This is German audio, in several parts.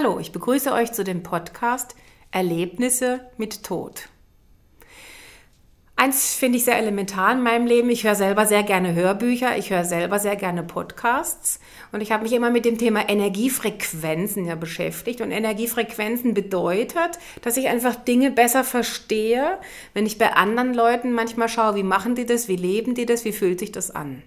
Hallo, ich begrüße euch zu dem Podcast Erlebnisse mit Tod. Eins finde ich sehr elementar in meinem Leben. Ich höre selber sehr gerne Hörbücher, ich höre selber sehr gerne Podcasts und ich habe mich immer mit dem Thema Energiefrequenzen ja beschäftigt. Und Energiefrequenzen bedeutet, dass ich einfach Dinge besser verstehe, wenn ich bei anderen Leuten manchmal schaue, wie machen die das, wie leben die das, wie fühlt sich das an.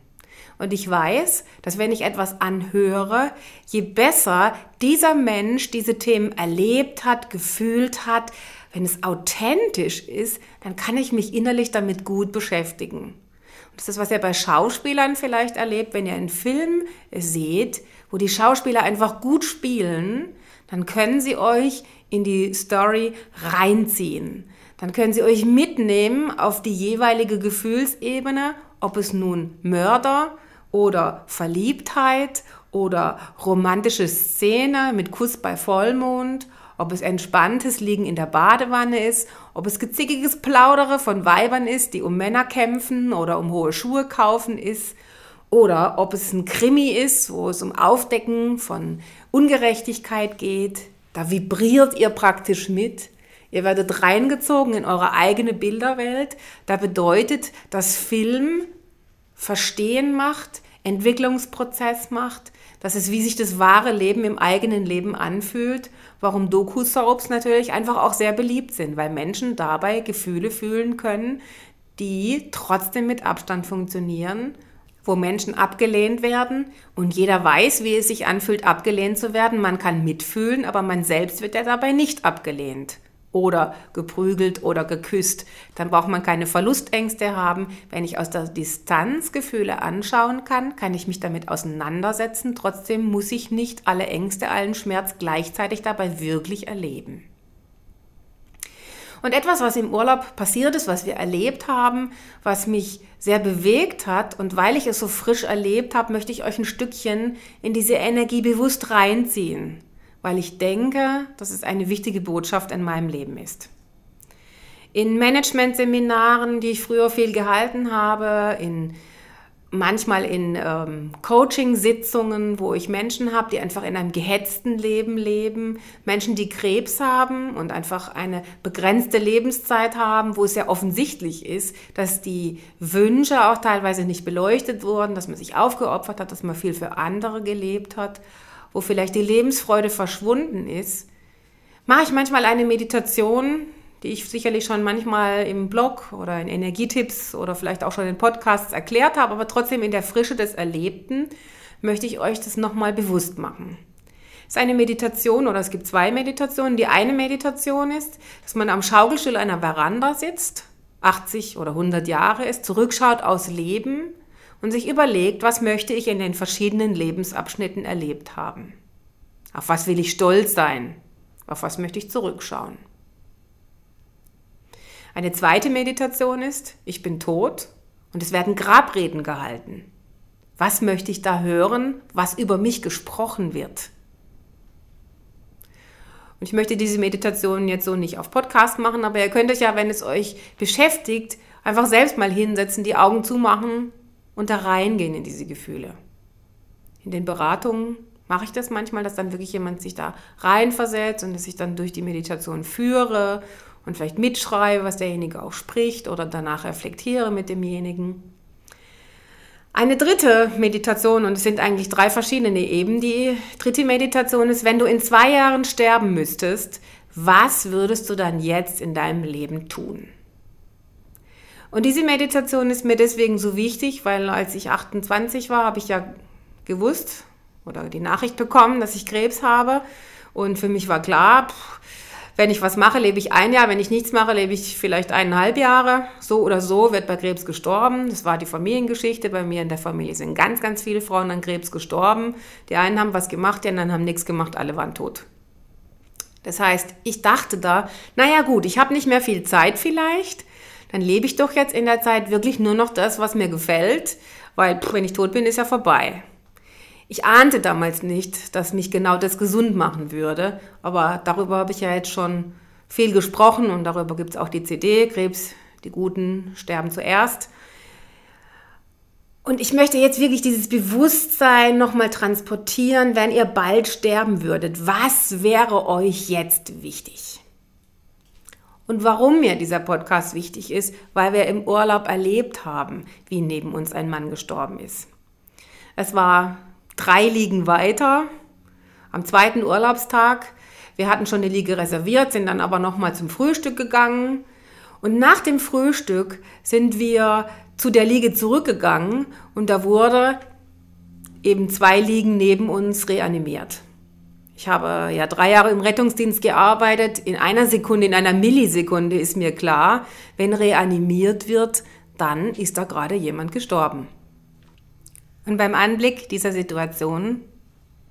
Und ich weiß, dass wenn ich etwas anhöre, je besser dieser Mensch diese Themen erlebt hat, gefühlt hat, wenn es authentisch ist, dann kann ich mich innerlich damit gut beschäftigen. Und das ist, was ihr bei Schauspielern vielleicht erlebt, wenn ihr einen Film seht, wo die Schauspieler einfach gut spielen, dann können sie euch in die Story reinziehen. Dann können sie euch mitnehmen auf die jeweilige Gefühlsebene, ob es nun Mörder, oder Verliebtheit oder romantische Szene mit Kuss bei Vollmond, ob es entspanntes Liegen in der Badewanne ist, ob es gezickiges Plaudere von Weibern ist, die um Männer kämpfen oder um hohe Schuhe kaufen ist, oder ob es ein Krimi ist, wo es um Aufdecken von Ungerechtigkeit geht. Da vibriert ihr praktisch mit. Ihr werdet reingezogen in eure eigene Bilderwelt. Da bedeutet das Film Verstehen macht, Entwicklungsprozess macht, dass es wie sich das wahre Leben im eigenen Leben anfühlt, warum Doku-Soaps natürlich einfach auch sehr beliebt sind, weil Menschen dabei Gefühle fühlen können, die trotzdem mit Abstand funktionieren, wo Menschen abgelehnt werden und jeder weiß, wie es sich anfühlt, abgelehnt zu werden. Man kann mitfühlen, aber man selbst wird ja dabei nicht abgelehnt oder geprügelt oder geküsst. Dann braucht man keine Verlustängste haben. Wenn ich aus der Distanz Gefühle anschauen kann, kann ich mich damit auseinandersetzen. Trotzdem muss ich nicht alle Ängste, allen Schmerz gleichzeitig dabei wirklich erleben. Und etwas, was im Urlaub passiert ist, was wir erlebt haben, was mich sehr bewegt hat und weil ich es so frisch erlebt habe, möchte ich euch ein Stückchen in diese Energie bewusst reinziehen weil ich denke, dass es eine wichtige Botschaft in meinem Leben ist. In Management-Seminaren, die ich früher viel gehalten habe, in manchmal in ähm, Coaching-Sitzungen, wo ich Menschen habe, die einfach in einem gehetzten Leben leben, Menschen, die Krebs haben und einfach eine begrenzte Lebenszeit haben, wo es ja offensichtlich ist, dass die Wünsche auch teilweise nicht beleuchtet wurden, dass man sich aufgeopfert hat, dass man viel für andere gelebt hat wo vielleicht die Lebensfreude verschwunden ist, mache ich manchmal eine Meditation, die ich sicherlich schon manchmal im Blog oder in Energietipps oder vielleicht auch schon in Podcasts erklärt habe, aber trotzdem in der Frische des Erlebten möchte ich euch das nochmal bewusst machen. Es ist eine Meditation oder es gibt zwei Meditationen. Die eine Meditation ist, dass man am Schaukelstuhl einer Veranda sitzt, 80 oder 100 Jahre ist, zurückschaut aus Leben und sich überlegt, was möchte ich in den verschiedenen Lebensabschnitten erlebt haben. Auf was will ich stolz sein? Auf was möchte ich zurückschauen? Eine zweite Meditation ist, ich bin tot und es werden Grabreden gehalten. Was möchte ich da hören, was über mich gesprochen wird? Und ich möchte diese Meditation jetzt so nicht auf Podcast machen, aber ihr könnt euch ja, wenn es euch beschäftigt, einfach selbst mal hinsetzen, die Augen zumachen und da reingehen in diese Gefühle. In den Beratungen mache ich das manchmal, dass dann wirklich jemand sich da reinversetzt und dass ich dann durch die Meditation führe und vielleicht mitschreibe, was derjenige auch spricht oder danach reflektiere mit demjenigen. Eine dritte Meditation, und es sind eigentlich drei verschiedene eben, die dritte Meditation ist, wenn du in zwei Jahren sterben müsstest, was würdest du dann jetzt in deinem Leben tun? Und diese Meditation ist mir deswegen so wichtig, weil als ich 28 war, habe ich ja gewusst oder die Nachricht bekommen, dass ich Krebs habe. Und für mich war klar, wenn ich was mache, lebe ich ein Jahr, wenn ich nichts mache, lebe ich vielleicht eineinhalb Jahre. So oder so wird bei Krebs gestorben. Das war die Familiengeschichte. Bei mir in der Familie sind ganz, ganz viele Frauen an Krebs gestorben. Die einen haben was gemacht, die anderen haben nichts gemacht, alle waren tot. Das heißt, ich dachte da, naja gut, ich habe nicht mehr viel Zeit vielleicht dann lebe ich doch jetzt in der Zeit wirklich nur noch das, was mir gefällt, weil pff, wenn ich tot bin, ist ja vorbei. Ich ahnte damals nicht, dass mich genau das gesund machen würde, aber darüber habe ich ja jetzt schon viel gesprochen und darüber gibt es auch die CD, Krebs, die Guten sterben zuerst. Und ich möchte jetzt wirklich dieses Bewusstsein nochmal transportieren, wenn ihr bald sterben würdet. Was wäre euch jetzt wichtig? Und warum mir dieser Podcast wichtig ist, weil wir im Urlaub erlebt haben, wie neben uns ein Mann gestorben ist. Es war drei Liegen weiter, am zweiten Urlaubstag. Wir hatten schon eine Liege reserviert, sind dann aber nochmal zum Frühstück gegangen. Und nach dem Frühstück sind wir zu der Liege zurückgegangen und da wurde eben zwei Liegen neben uns reanimiert. Ich habe ja drei Jahre im Rettungsdienst gearbeitet. In einer Sekunde, in einer Millisekunde ist mir klar, wenn reanimiert wird, dann ist da gerade jemand gestorben. Und beim Anblick dieser Situation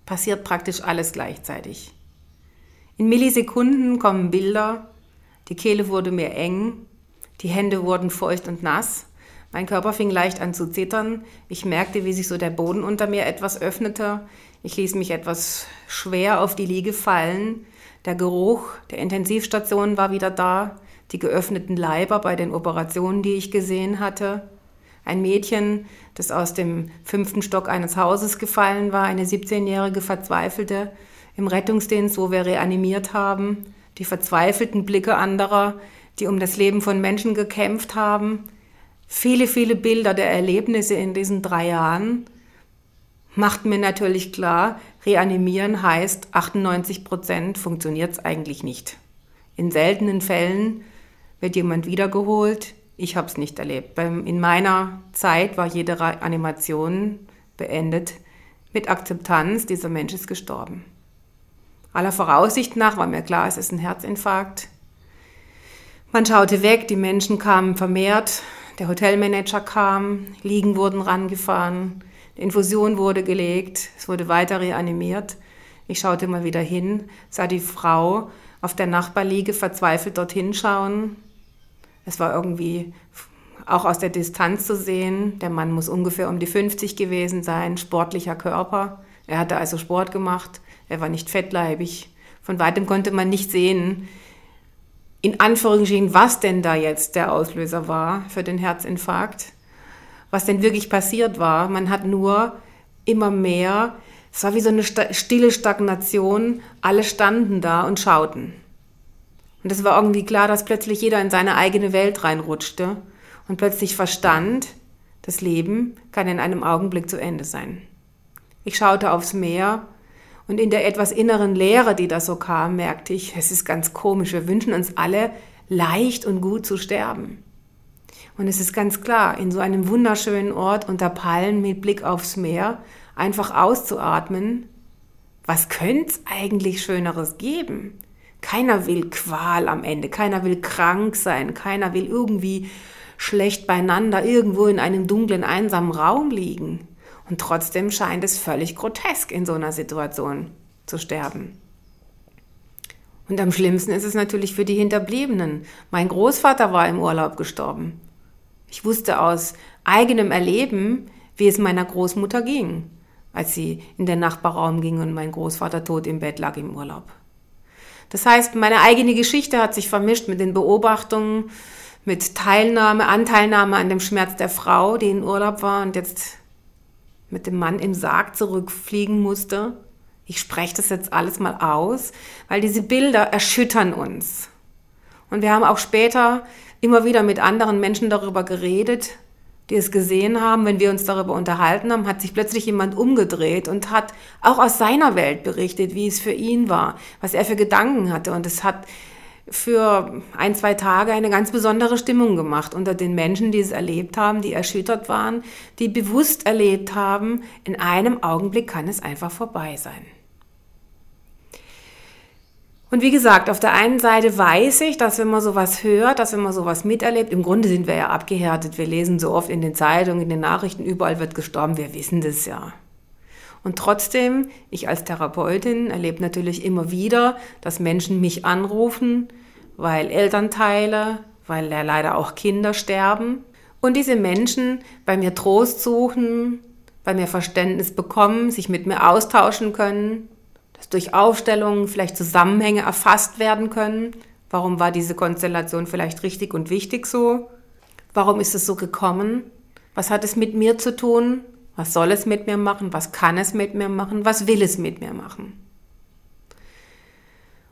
passiert praktisch alles gleichzeitig. In Millisekunden kommen Bilder, die Kehle wurde mir eng, die Hände wurden feucht und nass, mein Körper fing leicht an zu zittern, ich merkte, wie sich so der Boden unter mir etwas öffnete, ich ließ mich etwas schwer auf die Liege fallen, der Geruch der Intensivstation war wieder da, die geöffneten Leiber bei den Operationen, die ich gesehen hatte, ein Mädchen, das aus dem fünften Stock eines Hauses gefallen war, eine 17-jährige Verzweifelte im Rettungsdienst, wo wir reanimiert haben, die verzweifelten Blicke anderer, die um das Leben von Menschen gekämpft haben, viele, viele Bilder der Erlebnisse in diesen drei Jahren macht mir natürlich klar, reanimieren heißt, 98 Prozent funktioniert es eigentlich nicht. In seltenen Fällen wird jemand wiedergeholt, ich habe es nicht erlebt. In meiner Zeit war jede Animation beendet mit Akzeptanz, dieser Mensch ist gestorben. Aller Voraussicht nach war mir klar, es ist ein Herzinfarkt. Man schaute weg, die Menschen kamen vermehrt, der Hotelmanager kam, Liegen wurden rangefahren, Infusion wurde gelegt, es wurde weiter reanimiert. Ich schaute mal wieder hin, sah die Frau auf der Nachbarliege verzweifelt dorthin schauen, es war irgendwie auch aus der Distanz zu sehen. Der Mann muss ungefähr um die 50 gewesen sein, sportlicher Körper. Er hatte also Sport gemacht. Er war nicht fettleibig. Von weitem konnte man nicht sehen, in Anführungsstrichen, was denn da jetzt der Auslöser war für den Herzinfarkt. Was denn wirklich passiert war. Man hat nur immer mehr, es war wie so eine stille Stagnation. Alle standen da und schauten. Und es war irgendwie klar, dass plötzlich jeder in seine eigene Welt reinrutschte und plötzlich verstand, das Leben kann in einem Augenblick zu Ende sein. Ich schaute aufs Meer und in der etwas inneren Leere, die da so kam, merkte ich, es ist ganz komisch, wir wünschen uns alle leicht und gut zu sterben. Und es ist ganz klar, in so einem wunderschönen Ort unter Palmen mit Blick aufs Meer einfach auszuatmen, was könnte es eigentlich Schöneres geben? Keiner will Qual am Ende, keiner will krank sein, keiner will irgendwie schlecht beieinander irgendwo in einem dunklen, einsamen Raum liegen. Und trotzdem scheint es völlig grotesk, in so einer Situation zu sterben. Und am schlimmsten ist es natürlich für die Hinterbliebenen. Mein Großvater war im Urlaub gestorben. Ich wusste aus eigenem Erleben, wie es meiner Großmutter ging, als sie in den Nachbarraum ging und mein Großvater tot im Bett lag im Urlaub. Das heißt, meine eigene Geschichte hat sich vermischt mit den Beobachtungen, mit Teilnahme, Anteilnahme an dem Schmerz der Frau, die in Urlaub war und jetzt mit dem Mann im Sarg zurückfliegen musste. Ich spreche das jetzt alles mal aus, weil diese Bilder erschüttern uns. Und wir haben auch später immer wieder mit anderen Menschen darüber geredet, die es gesehen haben, wenn wir uns darüber unterhalten haben, hat sich plötzlich jemand umgedreht und hat auch aus seiner Welt berichtet, wie es für ihn war, was er für Gedanken hatte. Und es hat für ein, zwei Tage eine ganz besondere Stimmung gemacht unter den Menschen, die es erlebt haben, die erschüttert waren, die bewusst erlebt haben, in einem Augenblick kann es einfach vorbei sein. Und wie gesagt, auf der einen Seite weiß ich, dass wenn man sowas hört, dass wenn man sowas miterlebt, im Grunde sind wir ja abgehärtet. Wir lesen so oft in den Zeitungen, in den Nachrichten, überall wird gestorben, wir wissen das ja. Und trotzdem, ich als Therapeutin erlebe natürlich immer wieder, dass Menschen mich anrufen, weil Elternteile, weil ja leider auch Kinder sterben. Und diese Menschen bei mir Trost suchen, bei mir Verständnis bekommen, sich mit mir austauschen können dass durch Aufstellungen vielleicht Zusammenhänge erfasst werden können. Warum war diese Konstellation vielleicht richtig und wichtig so? Warum ist es so gekommen? Was hat es mit mir zu tun? Was soll es mit mir machen? Was kann es mit mir machen? Was will es mit mir machen?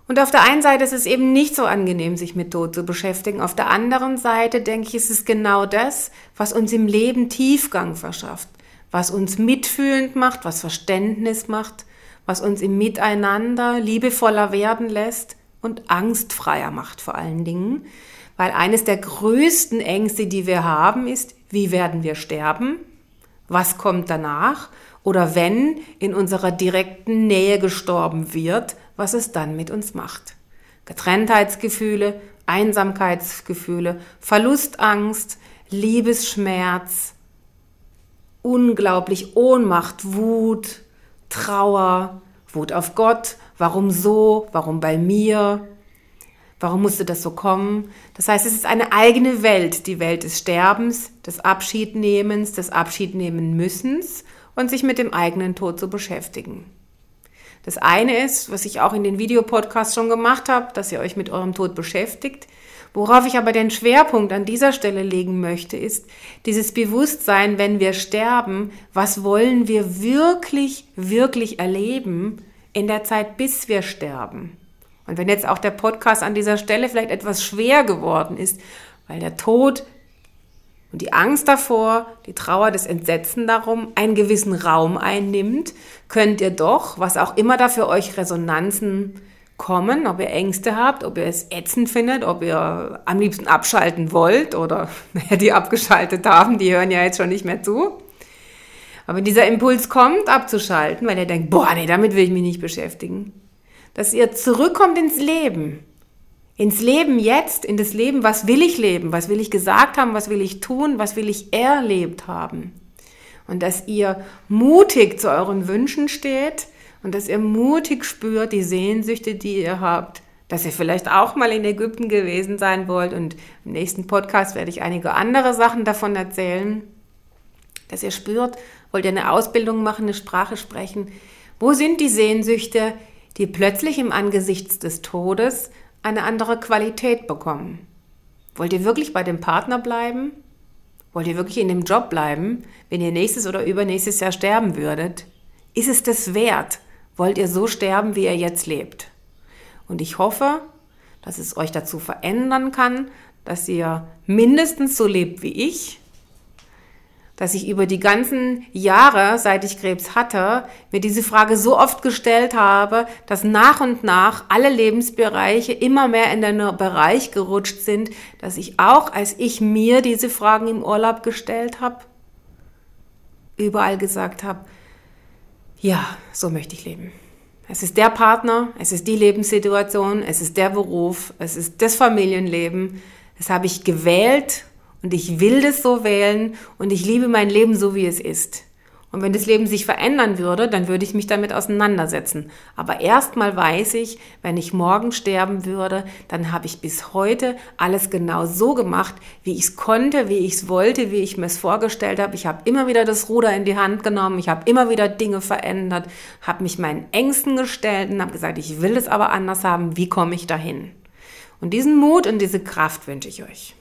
Und auf der einen Seite ist es eben nicht so angenehm, sich mit Tod zu beschäftigen. Auf der anderen Seite denke ich, ist es genau das, was uns im Leben Tiefgang verschafft, was uns mitfühlend macht, was Verständnis macht, was uns im Miteinander liebevoller werden lässt und angstfreier macht vor allen Dingen. Weil eines der größten Ängste, die wir haben, ist, wie werden wir sterben? Was kommt danach? Oder wenn in unserer direkten Nähe gestorben wird, was es dann mit uns macht. Getrenntheitsgefühle, Einsamkeitsgefühle, Verlustangst, Liebesschmerz, unglaublich Ohnmacht, Wut, Trauer, Wut auf Gott, warum so, warum bei mir, warum musste das so kommen. Das heißt, es ist eine eigene Welt, die Welt des Sterbens, des Abschiednehmens, des Abschiednehmen müssens und sich mit dem eigenen Tod zu beschäftigen. Das eine ist, was ich auch in den Videopodcasts schon gemacht habe, dass ihr euch mit eurem Tod beschäftigt. Worauf ich aber den Schwerpunkt an dieser Stelle legen möchte, ist dieses Bewusstsein, wenn wir sterben, was wollen wir wirklich, wirklich erleben in der Zeit, bis wir sterben. Und wenn jetzt auch der Podcast an dieser Stelle vielleicht etwas schwer geworden ist, weil der Tod und die Angst davor, die Trauer, das Entsetzen darum einen gewissen Raum einnimmt, könnt ihr doch, was auch immer da für euch Resonanzen kommen, ob ihr Ängste habt, ob ihr es ätzend findet, ob ihr am liebsten abschalten wollt oder die abgeschaltet haben, die hören ja jetzt schon nicht mehr zu. Aber dieser Impuls kommt, abzuschalten, weil ihr denkt, boah, nee, damit will ich mich nicht beschäftigen, dass ihr zurückkommt ins Leben, ins Leben jetzt, in das Leben, was will ich leben, was will ich gesagt haben, was will ich tun, was will ich erlebt haben. Und dass ihr mutig zu euren Wünschen steht und dass ihr mutig spürt die Sehnsüchte, die ihr habt, dass ihr vielleicht auch mal in Ägypten gewesen sein wollt. Und im nächsten Podcast werde ich einige andere Sachen davon erzählen, dass ihr spürt, wollt ihr eine Ausbildung machen, eine Sprache sprechen, wo sind die Sehnsüchte, die plötzlich im Angesicht des Todes eine andere Qualität bekommen. Wollt ihr wirklich bei dem Partner bleiben? Wollt ihr wirklich in dem Job bleiben, wenn ihr nächstes oder übernächstes Jahr sterben würdet? Ist es das wert? Wollt ihr so sterben, wie ihr jetzt lebt? Und ich hoffe, dass es euch dazu verändern kann, dass ihr mindestens so lebt wie ich, dass ich über die ganzen Jahre, seit ich Krebs hatte, mir diese Frage so oft gestellt habe, dass nach und nach alle Lebensbereiche immer mehr in den Bereich gerutscht sind, dass ich auch, als ich mir diese Fragen im Urlaub gestellt habe, überall gesagt habe, ja, so möchte ich leben. Es ist der Partner, es ist die Lebenssituation, es ist der Beruf, es ist das Familienleben. Das habe ich gewählt und ich will das so wählen und ich liebe mein Leben so, wie es ist. Und wenn das Leben sich verändern würde, dann würde ich mich damit auseinandersetzen. Aber erstmal weiß ich, wenn ich morgen sterben würde, dann habe ich bis heute alles genau so gemacht, wie ich es konnte, wie ich es wollte, wie ich mir es vorgestellt habe. Ich habe immer wieder das Ruder in die Hand genommen, ich habe immer wieder Dinge verändert, habe mich meinen Ängsten gestellt und habe gesagt, ich will es aber anders haben, wie komme ich dahin? Und diesen Mut und diese Kraft wünsche ich euch.